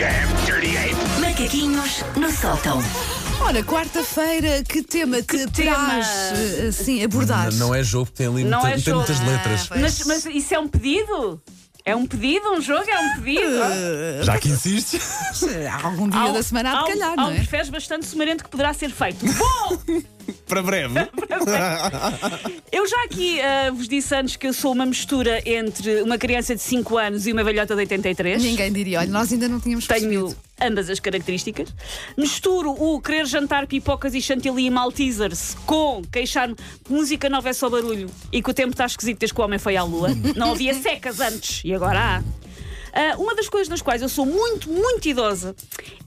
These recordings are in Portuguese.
damn dirty ape! Macaquinhos no sótão. Ora, quarta-feira, que tema te tema? traz eh, assim, abordar? Não é jogo, tem ali Não muita- é tem jogo. muitas letras. Mas, mas isso é um pedido? É um pedido? Um jogo? É um pedido? Já que insiste. Algum dia Há da um- semana há há de um- calhar, há não um é? preferes bastante sumarento que poderá ser feito. Bom! Para breve. Eu já aqui ah, vos disse antes que eu sou uma mistura entre uma criança de 5 anos e uma velhota de 83. Ninguém diria, olha, nós ainda não tínhamos Tenho percebido. Ambas as características. Misturo o querer jantar pipocas e chantilly e maltesers com queixar-me que música nova é só barulho e que o tempo está esquisito desde que o homem foi à lua. Não havia secas antes e agora há. Ah, uma das coisas nas quais eu sou muito, muito idosa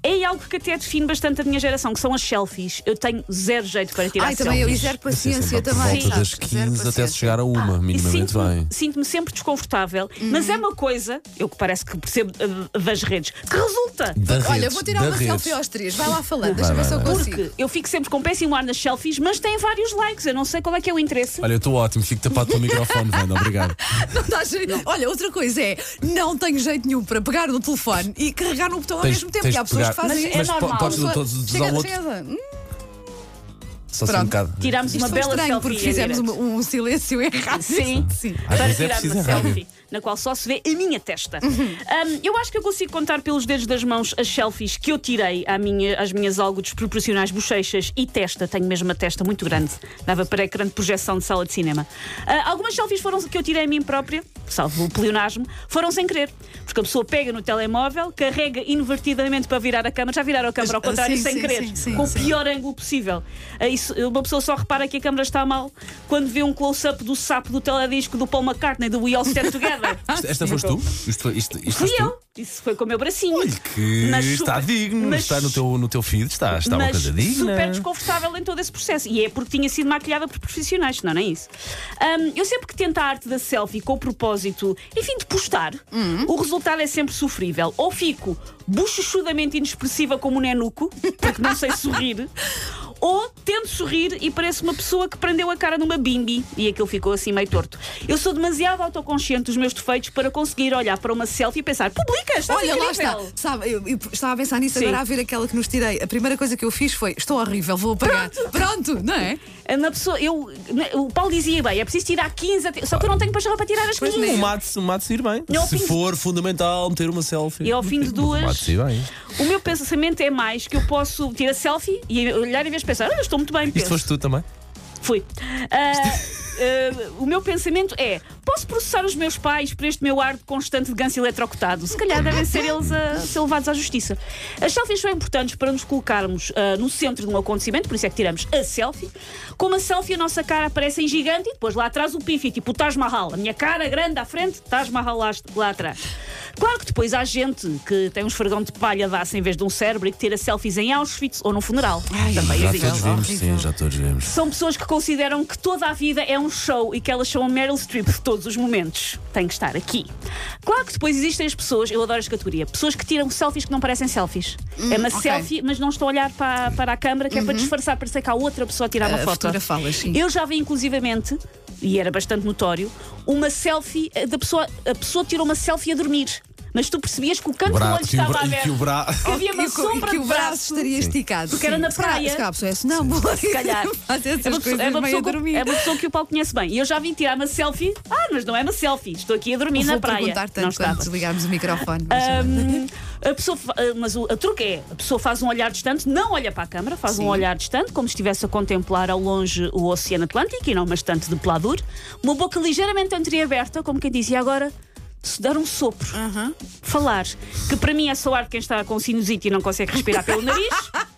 é algo que até define bastante a minha geração, que são as selfies. Eu tenho zero jeito para tirar Ai, também eu, e selfies. zero Assim, paciência também. volta das sabes? Zero 15 até se chegar a uma, E minimamente sinto-me bem. sinto-me sempre desconfortável, mas é uma coisa, eu que parece que percebo ah, das redes, que resulta. Da Olha, redes, vou tirar da uma redes. selfie aos três. Vai lá falando, deixa Vai, ver se eu consigo. Porque eu fico sempre com péssimo ar nas selfies, mas tem vários likes. Eu não sei qual é que é o interesse. Olha, eu estou ótimo, fico tapado pelo microfone, Wanda, obrigado. Não jeito. Olha, outra coisa é, não tenho jeito nenhum para pegar no telefone e carregar no botão ao Tens- mesmo tempo. tens E há de pessoas pegar. que fazem Mas é po- normal. podes Pessoa- todos usar Chega, o outro. chega. Hum, Só assim um Pronto. bocado. Tirámos Isto uma foi bela estranho selfie. porque em fizemos direto. um, um silêncio errado. Sim, Sim. Às para vezes é tirar preciso uma é selfie na qual só se vê a minha testa. Uhum. Um, eu acho que eu consigo contar pelos dedos das mãos as selfies que eu tirei à minha, às minhas algo desproporcionais bochechas e testa. Tenho mesmo uma testa muito grande. Dava para ecrã de projeção de sala de cinema. Ah, algumas selfies foram que eu tirei a mim própria, salvo o pleonasmo, foram sem querer. Porque a pessoa pega no telemóvel, carrega invertidamente para virar a câmera, já viraram a câmera ao contrário, sim, sem sim, querer, sim, sim, com sim. o pior ângulo possível. Ah, isso, uma pessoa só repara que a câmera está mal quando vê um close-up do sapo do teledisco do Paul McCartney, do We All Stand Together. Esta, esta foste tu? Isto, isto, isto Fui eu. Isso foi com o meu bracinho. Olha que Mas está super- digno, mas- está no teu, no teu feed, está, está uma coisa digna. super desconfortável em todo esse processo. E é porque tinha sido maquilhada por profissionais, senão nem isso. Ahm, eu sempre que tento a arte da selfie com o propósito, enfim, de postar, Uhum. o resultado é sempre sofrível. Ou fico bochuchudamente inexpressiva como um nenuco, porque não sei sorrir. Ou tento sorrir e pareço uma pessoa que prendeu a cara numa bimbi e aquilo ficou assim meio torto. Eu sou demasiado autoconsciente dos meus defeitos para conseguir olhar para uma selfie e pensar: publica, está Olha, lá incrível. está. Sabe, eu, eu estava a pensar nisso Sim. agora a ver aquela que nos tirei. A primeira coisa que eu fiz foi: estou horrível, vou apagar. Pronto, não é? Na pessoa, eu, o Paulo dizia bem, é preciso tirar 15, até- só que eu não tenho paixão para tirar as 15. O mate, o mate ir bem. Se de- for fundamental meter uma selfie. E ao fim de O duas, mate se ir bem. o meu pensamento é mais que eu posso tirar selfie e olhar em vez de pensar, olha, estou muito bem. Isto penso. foste tu também? Fui. Ah, ah, o meu pensamento é: posso processar os meus pais por este meu ar de constante de ganso eletrocutado? Se calhar devem ser eles a ser levados à justiça. As selfies são importantes para nos colocarmos ah, no centro de um acontecimento, por isso é que tiramos a selfie. Com uma selfie, a nossa cara aparece em gigante e depois lá atrás o pifi, tipo o Taj Mahal. A minha cara grande à frente, Taj Mahal lá, lá atrás. Claro que depois há gente que tem um esfregão de palha dá-se em vez de um cérebro e que tira selfies em Auschwitz ou num funeral. Também Já existe. todos vimos, sim, já todos vimos. São pessoas que consideram que toda a vida é um show e que elas são a Meryl Streep de todos os momentos. Tem que estar aqui. Claro que depois existem as pessoas, eu adoro esta categoria, pessoas que tiram selfies que não parecem selfies. é uma ok. selfie, mas não estão a olhar para, para a câmara, que é para disfarçar, parecer que há outra pessoa a tirar uma A foto. sim. Eu já vi, inclusivamente, e era bastante notório, uma selfie eh, da pessoa. A pessoa tirou uma selfie a dormir. Mas tu percebias que o canto do Bra- olho o estava e aberto. que o bra... Havia uma E sombra que o braço braço. estaria esticado. Porque era na Se calhar- praia. Se calhar a pessoa é sonâmbula. Se calhar. É uma, pessoa, é, que, é uma pessoa que o Paulo conhece bem. E eu já vim tirar uma selfie. Ah, mas não é uma selfie. Estou aqui a dormir Vou na praia. perguntar não tanto quando desligarmos o microfone. mas- a pessoa, ah, mas o a truque é: a pessoa faz um olhar distante, não olha para a câmara, faz Sim. um olhar distante, como se estivesse a contemplar ao longe o Oceano Atlântico e não uma estante de pelador. Uma boca ligeiramente entreaberta, como quem dizia agora. Se dar um sopro, falar, que para mim é só ar de quem está com sinusite e não consegue respirar pelo nariz.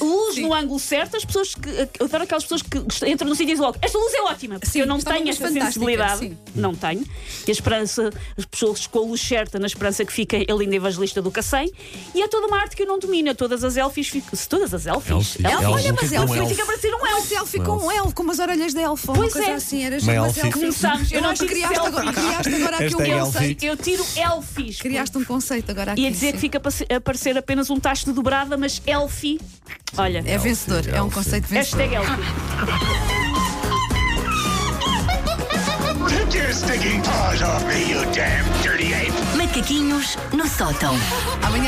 Luz no ângulo certo, as pessoas que. Eu adoro aquelas pessoas que entram no sítio e dizem logo: Esta luz é ótima, porque Sim, eu não tenho esta sensibilidade. sim. Não tenho. E a esperança, as pessoas com a luz certa, na esperança que fica a linda evangelista do Cacém. E é toda uma arte que eu não domino. Todas as elfies ficam. Se todas as elfies. Elfies. elfies, Elfo, olha, é mas é um elfo? fica a parecer um Uma elfo. selfie com um elfo, com umas orelhas de elfo. Pois é. assim. Era Uma elfie. Começámos, eu Eu não acho que tive criaste agora, criaste agora aqui um conceito. Eu tiro elfies. Criaste um conceito agora aqui. Ia dizer que sim. fica a parecer- a parecer apenas um tacho de dobrada, mas elfie. Olha, É vencedor, é um conceito vencedor. hashtag elfie. Take your stinking paws off me, you damn dirty ape! Macaquinhos no sótão. Amanhã